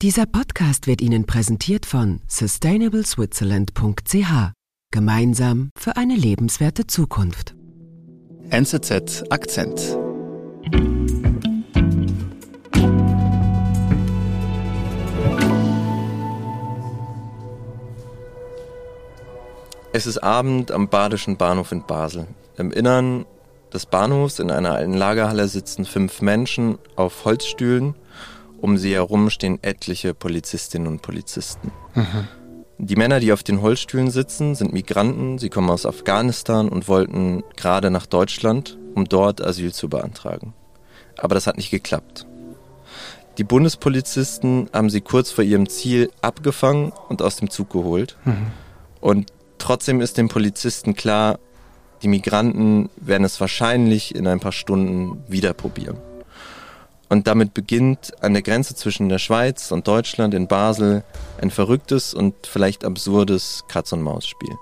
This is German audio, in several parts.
Dieser Podcast wird Ihnen präsentiert von sustainableswitzerland.ch. Gemeinsam für eine lebenswerte Zukunft. NZZ Akzent. Es ist Abend am Badischen Bahnhof in Basel. Im Innern des Bahnhofs in einer alten Lagerhalle sitzen fünf Menschen auf Holzstühlen um sie herum stehen etliche Polizistinnen und Polizisten. Mhm. Die Männer, die auf den Holzstühlen sitzen, sind Migranten. Sie kommen aus Afghanistan und wollten gerade nach Deutschland, um dort Asyl zu beantragen. Aber das hat nicht geklappt. Die Bundespolizisten haben sie kurz vor ihrem Ziel abgefangen und aus dem Zug geholt. Mhm. Und trotzdem ist den Polizisten klar, die Migranten werden es wahrscheinlich in ein paar Stunden wieder probieren. Und damit beginnt an der Grenze zwischen der Schweiz und Deutschland in Basel ein verrücktes und vielleicht absurdes Katz-und-Maus-Spiel.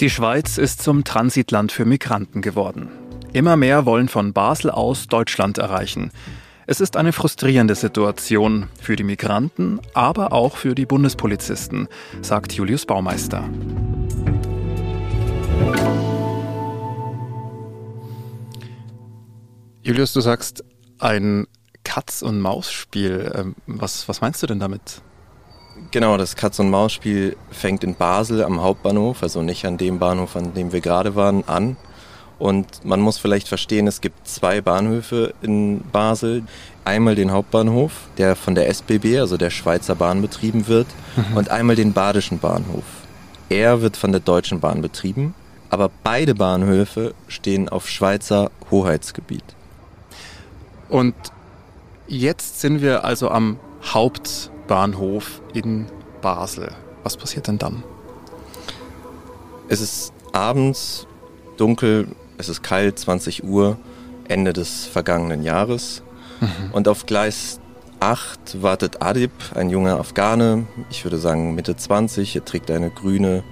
Die Schweiz ist zum Transitland für Migranten geworden. Immer mehr wollen von Basel aus Deutschland erreichen. Es ist eine frustrierende Situation für die Migranten, aber auch für die Bundespolizisten, sagt Julius Baumeister. Julius, du sagst ein Katz- und Maus-Spiel. Ähm, was, was meinst du denn damit? Genau, das Katz- und Maus-Spiel fängt in Basel am Hauptbahnhof, also nicht an dem Bahnhof, an dem wir gerade waren, an. Und man muss vielleicht verstehen, es gibt zwei Bahnhöfe in Basel. Einmal den Hauptbahnhof, der von der SBB, also der Schweizer Bahn, betrieben wird, mhm. und einmal den Badischen Bahnhof. Er wird von der Deutschen Bahn betrieben, aber beide Bahnhöfe stehen auf Schweizer Hoheitsgebiet. Und jetzt sind wir also am Hauptbahnhof in Basel. Was passiert denn dann? Es ist abends dunkel, es ist kalt, 20 Uhr, Ende des vergangenen Jahres. Mhm. Und auf Gleis 8 wartet Adib, ein junger Afghane, ich würde sagen Mitte 20, er trägt eine grüne,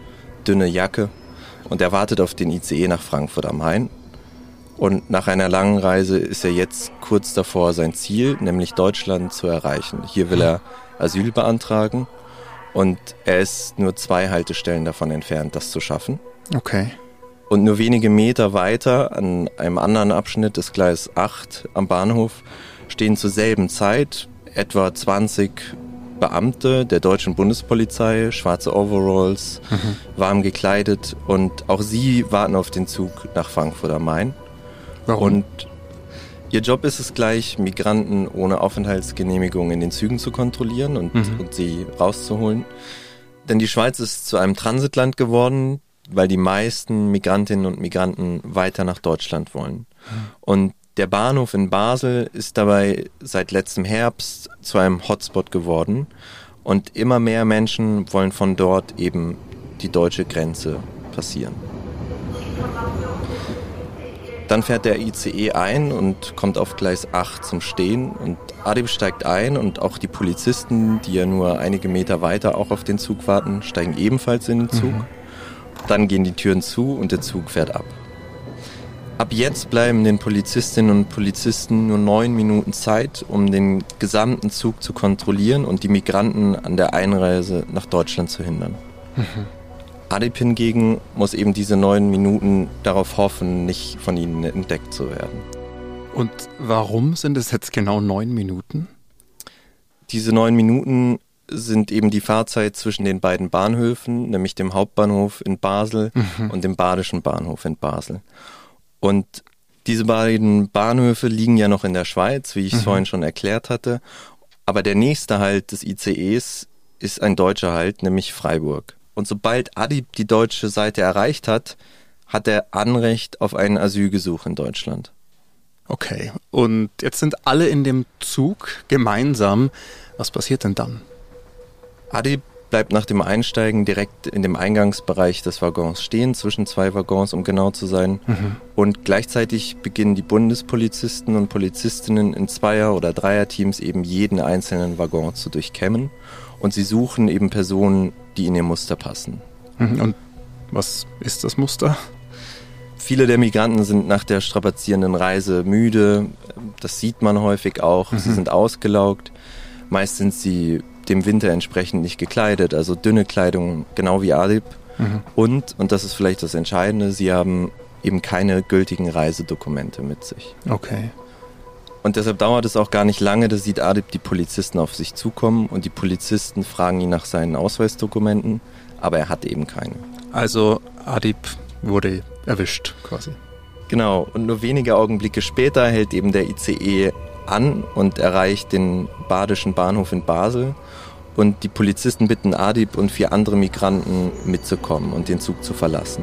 dünne Jacke und er wartet auf den ICE nach Frankfurt am Main. Und nach einer langen Reise ist er jetzt kurz davor, sein Ziel, nämlich Deutschland, zu erreichen. Hier will er Asyl beantragen und er ist nur zwei Haltestellen davon entfernt, das zu schaffen. Okay. Und nur wenige Meter weiter, an einem anderen Abschnitt des Gleis 8 am Bahnhof, stehen zur selben Zeit etwa 20 Beamte der deutschen Bundespolizei, schwarze Overalls, mhm. warm gekleidet und auch sie warten auf den Zug nach Frankfurt am Main. Warum? Und ihr Job ist es gleich, Migranten ohne Aufenthaltsgenehmigung in den Zügen zu kontrollieren und, mhm. und sie rauszuholen. Denn die Schweiz ist zu einem Transitland geworden, weil die meisten Migrantinnen und Migranten weiter nach Deutschland wollen. Mhm. Und der Bahnhof in Basel ist dabei seit letztem Herbst zu einem Hotspot geworden und immer mehr Menschen wollen von dort eben die deutsche Grenze passieren. Dann fährt der ICE ein und kommt auf Gleis 8 zum Stehen und Adib steigt ein und auch die Polizisten, die ja nur einige Meter weiter auch auf den Zug warten, steigen ebenfalls in den Zug. Mhm. Dann gehen die Türen zu und der Zug fährt ab. Ab jetzt bleiben den Polizistinnen und Polizisten nur neun Minuten Zeit, um den gesamten Zug zu kontrollieren und die Migranten an der Einreise nach Deutschland zu hindern. Mhm. Adip hingegen muss eben diese neun Minuten darauf hoffen, nicht von ihnen entdeckt zu werden. Und warum sind es jetzt genau neun Minuten? Diese neun Minuten sind eben die Fahrzeit zwischen den beiden Bahnhöfen, nämlich dem Hauptbahnhof in Basel mhm. und dem Badischen Bahnhof in Basel. Und diese beiden Bahnhöfe liegen ja noch in der Schweiz, wie ich es mhm. vorhin schon erklärt hatte. Aber der nächste Halt des ICEs ist ein deutscher Halt, nämlich Freiburg. Und sobald Adib die deutsche Seite erreicht hat, hat er Anrecht auf ein Asylgesuch in Deutschland. Okay, und jetzt sind alle in dem Zug gemeinsam. Was passiert denn dann? Adib bleibt nach dem Einsteigen direkt in dem Eingangsbereich des Waggons stehen, zwischen zwei Waggons, um genau zu sein. Mhm. Und gleichzeitig beginnen die Bundespolizisten und Polizistinnen in Zweier- oder Dreierteams eben jeden einzelnen Waggon zu durchkämmen. Und sie suchen eben Personen, die in ihr Muster passen. Mhm. Und was ist das Muster? Viele der Migranten sind nach der strapazierenden Reise müde. Das sieht man häufig auch. Mhm. Sie sind ausgelaugt. Meist sind sie dem Winter entsprechend nicht gekleidet, also dünne Kleidung, genau wie Adib. Mhm. Und, und das ist vielleicht das Entscheidende, sie haben eben keine gültigen Reisedokumente mit sich. Okay. Und deshalb dauert es auch gar nicht lange, da sieht Adib die Polizisten auf sich zukommen und die Polizisten fragen ihn nach seinen Ausweisdokumenten, aber er hat eben keine. Also Adib wurde erwischt quasi. Genau, und nur wenige Augenblicke später hält eben der ICE an und erreicht den badischen Bahnhof in Basel. Und die Polizisten bitten Adib und vier andere Migranten mitzukommen und den Zug zu verlassen.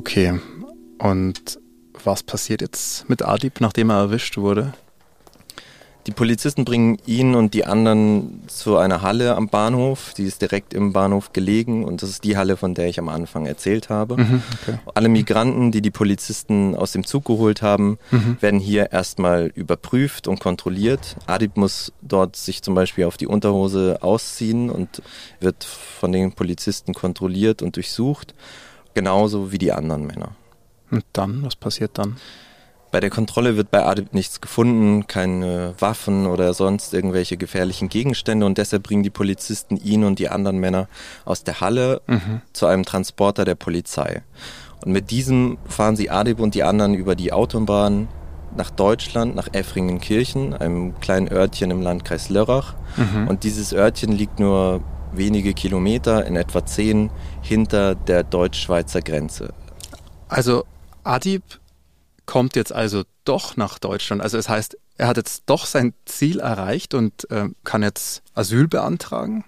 Okay, und was passiert jetzt mit Adib, nachdem er erwischt wurde? Die Polizisten bringen ihn und die anderen zu einer Halle am Bahnhof. Die ist direkt im Bahnhof gelegen und das ist die Halle, von der ich am Anfang erzählt habe. Mhm, okay. Alle Migranten, die die Polizisten aus dem Zug geholt haben, mhm. werden hier erstmal überprüft und kontrolliert. Adib muss dort sich zum Beispiel auf die Unterhose ausziehen und wird von den Polizisten kontrolliert und durchsucht. Genauso wie die anderen Männer. Und dann, was passiert dann? Bei der Kontrolle wird bei Adib nichts gefunden, keine Waffen oder sonst irgendwelche gefährlichen Gegenstände und deshalb bringen die Polizisten ihn und die anderen Männer aus der Halle mhm. zu einem Transporter der Polizei. Und mit diesem fahren sie Adib und die anderen über die Autobahn nach Deutschland, nach Effringenkirchen, einem kleinen Örtchen im Landkreis Lörrach. Mhm. Und dieses Örtchen liegt nur wenige Kilometer, in etwa zehn, hinter der deutsch-schweizer Grenze. Also Adib kommt jetzt also doch nach Deutschland. Also es das heißt, er hat jetzt doch sein Ziel erreicht und äh, kann jetzt Asyl beantragen?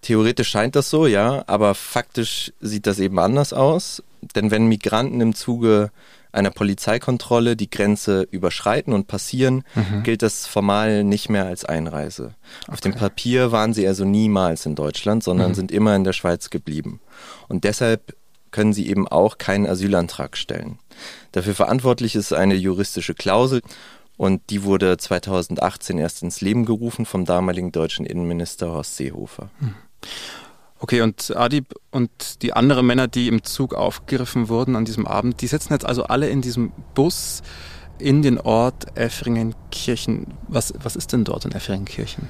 Theoretisch scheint das so, ja, aber faktisch sieht das eben anders aus. Denn wenn Migranten im Zuge einer Polizeikontrolle die Grenze überschreiten und passieren, mhm. gilt das formal nicht mehr als Einreise. Auf okay. dem Papier waren sie also niemals in Deutschland, sondern mhm. sind immer in der Schweiz geblieben. Und deshalb können sie eben auch keinen Asylantrag stellen. Dafür verantwortlich ist eine juristische Klausel und die wurde 2018 erst ins Leben gerufen vom damaligen deutschen Innenminister Horst Seehofer. Hm. Okay, und Adib und die anderen Männer, die im Zug aufgegriffen wurden an diesem Abend, die sitzen jetzt also alle in diesem Bus in den Ort Effringenkirchen. Was, was ist denn dort in Effringenkirchen?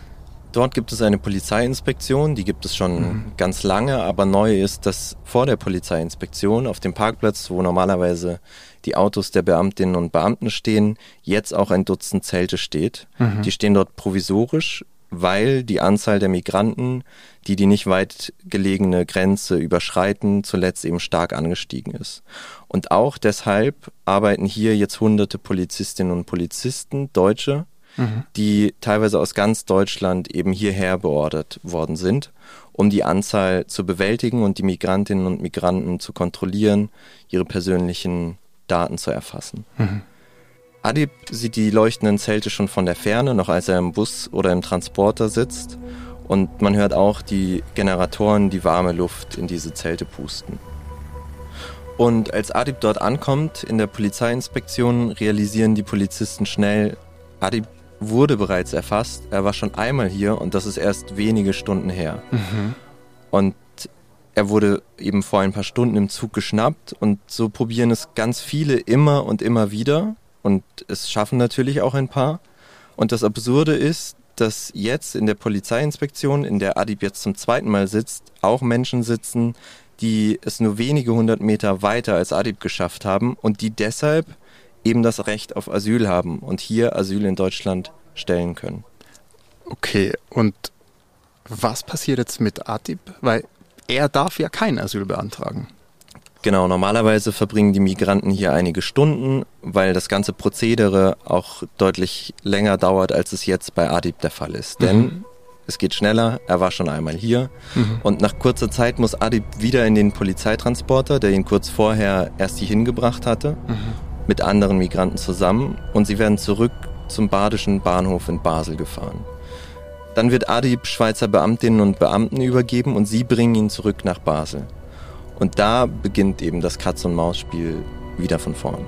Dort gibt es eine Polizeiinspektion, die gibt es schon mhm. ganz lange, aber neu ist, dass vor der Polizeiinspektion auf dem Parkplatz, wo normalerweise die Autos der Beamtinnen und Beamten stehen, jetzt auch ein Dutzend Zelte steht. Mhm. Die stehen dort provisorisch, weil die Anzahl der Migranten, die die nicht weit gelegene Grenze überschreiten, zuletzt eben stark angestiegen ist. Und auch deshalb arbeiten hier jetzt hunderte Polizistinnen und Polizisten, Deutsche, mhm. die teilweise aus ganz Deutschland eben hierher beordert worden sind, um die Anzahl zu bewältigen und die Migrantinnen und Migranten zu kontrollieren, ihre persönlichen Daten zu erfassen. Mhm. Adib sieht die leuchtenden Zelte schon von der Ferne, noch als er im Bus oder im Transporter sitzt. Und man hört auch die Generatoren die warme Luft in diese Zelte pusten. Und als Adib dort ankommt in der Polizeiinspektion, realisieren die Polizisten schnell, Adib wurde bereits erfasst. Er war schon einmal hier und das ist erst wenige Stunden her. Mhm. Und er wurde eben vor ein paar Stunden im Zug geschnappt und so probieren es ganz viele immer und immer wieder und es schaffen natürlich auch ein paar. Und das Absurde ist, dass jetzt in der Polizeiinspektion, in der Adib jetzt zum zweiten Mal sitzt, auch Menschen sitzen, die es nur wenige hundert Meter weiter als Adib geschafft haben und die deshalb eben das Recht auf Asyl haben und hier Asyl in Deutschland stellen können. Okay, und was passiert jetzt mit Adib? Weil er darf ja kein Asyl beantragen. Genau, normalerweise verbringen die Migranten hier einige Stunden, weil das ganze Prozedere auch deutlich länger dauert, als es jetzt bei Adib der Fall ist. Mhm. Denn es geht schneller, er war schon einmal hier mhm. und nach kurzer Zeit muss Adib wieder in den Polizeitransporter, der ihn kurz vorher erst hier hingebracht hatte, mhm. mit anderen Migranten zusammen und sie werden zurück zum badischen Bahnhof in Basel gefahren. Dann wird Adib Schweizer Beamtinnen und Beamten übergeben und sie bringen ihn zurück nach Basel. Und da beginnt eben das Katz-und-Maus-Spiel wieder von vorn.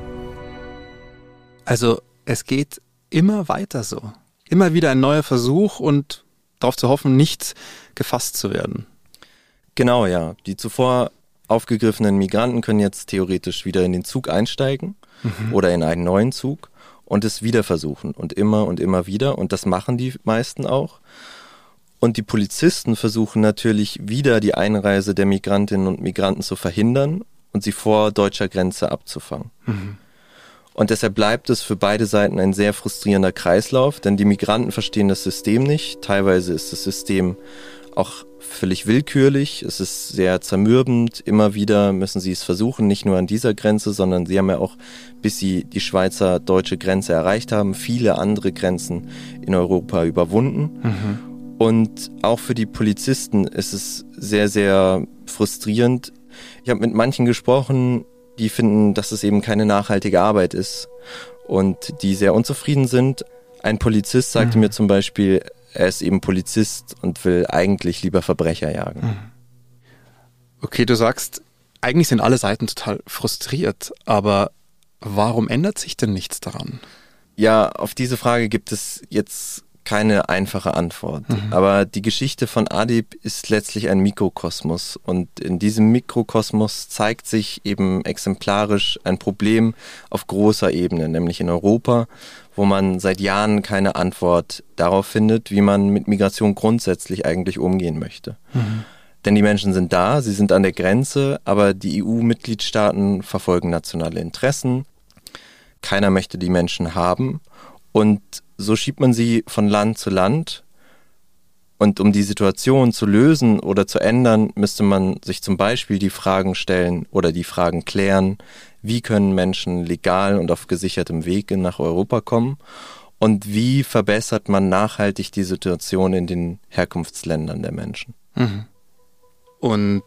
Also es geht immer weiter so. Immer wieder ein neuer Versuch und darauf zu hoffen, nicht gefasst zu werden. Genau, ja. Die zuvor aufgegriffenen Migranten können jetzt theoretisch wieder in den Zug einsteigen mhm. oder in einen neuen Zug und es wieder versuchen und immer und immer wieder. Und das machen die meisten auch. Und die Polizisten versuchen natürlich wieder die Einreise der Migrantinnen und Migranten zu verhindern und sie vor deutscher Grenze abzufangen. Mhm. Und deshalb bleibt es für beide Seiten ein sehr frustrierender Kreislauf, denn die Migranten verstehen das System nicht. Teilweise ist das System auch völlig willkürlich. Es ist sehr zermürbend. Immer wieder müssen sie es versuchen, nicht nur an dieser Grenze, sondern sie haben ja auch, bis sie die Schweizer-deutsche Grenze erreicht haben, viele andere Grenzen in Europa überwunden. Mhm. Und auch für die Polizisten ist es sehr, sehr frustrierend. Ich habe mit manchen gesprochen, die finden, dass es eben keine nachhaltige Arbeit ist und die sehr unzufrieden sind. Ein Polizist sagte mhm. mir zum Beispiel, er ist eben Polizist und will eigentlich lieber Verbrecher jagen. Mhm. Okay, du sagst, eigentlich sind alle Seiten total frustriert, aber warum ändert sich denn nichts daran? Ja, auf diese Frage gibt es jetzt keine einfache Antwort. Mhm. Aber die Geschichte von Adib ist letztlich ein Mikrokosmos. Und in diesem Mikrokosmos zeigt sich eben exemplarisch ein Problem auf großer Ebene, nämlich in Europa, wo man seit Jahren keine Antwort darauf findet, wie man mit Migration grundsätzlich eigentlich umgehen möchte. Mhm. Denn die Menschen sind da, sie sind an der Grenze, aber die EU-Mitgliedstaaten verfolgen nationale Interessen. Keiner möchte die Menschen haben. Und so schiebt man sie von Land zu Land. Und um die Situation zu lösen oder zu ändern, müsste man sich zum Beispiel die Fragen stellen oder die Fragen klären, wie können Menschen legal und auf gesichertem Wege nach Europa kommen und wie verbessert man nachhaltig die Situation in den Herkunftsländern der Menschen. Mhm. Und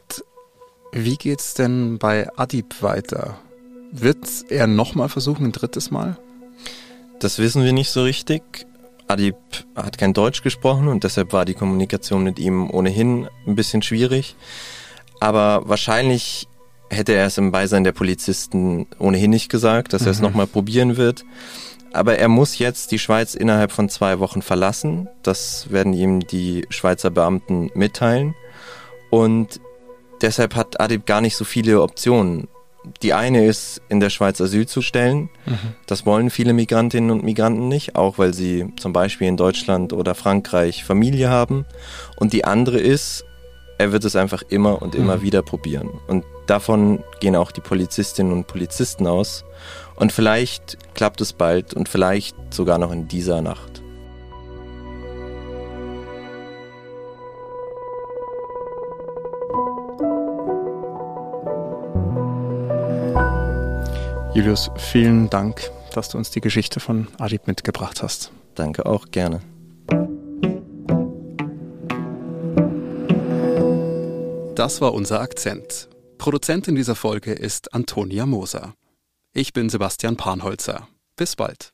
wie geht's denn bei Adib weiter? Wird er nochmal versuchen, ein drittes Mal? Das wissen wir nicht so richtig. Adib hat kein Deutsch gesprochen und deshalb war die Kommunikation mit ihm ohnehin ein bisschen schwierig. Aber wahrscheinlich hätte er es im Beisein der Polizisten ohnehin nicht gesagt, dass mhm. er es mhm. nochmal probieren wird. Aber er muss jetzt die Schweiz innerhalb von zwei Wochen verlassen. Das werden ihm die Schweizer Beamten mitteilen. Und deshalb hat Adib gar nicht so viele Optionen. Die eine ist, in der Schweiz Asyl zu stellen. Mhm. Das wollen viele Migrantinnen und Migranten nicht, auch weil sie zum Beispiel in Deutschland oder Frankreich Familie haben. Und die andere ist, er wird es einfach immer und immer mhm. wieder probieren. Und davon gehen auch die Polizistinnen und Polizisten aus. Und vielleicht klappt es bald und vielleicht sogar noch in dieser Nacht. Julius, vielen Dank, dass du uns die Geschichte von Adib mitgebracht hast. Danke auch gerne. Das war unser Akzent. Produzentin dieser Folge ist Antonia Moser. Ich bin Sebastian Panholzer. Bis bald.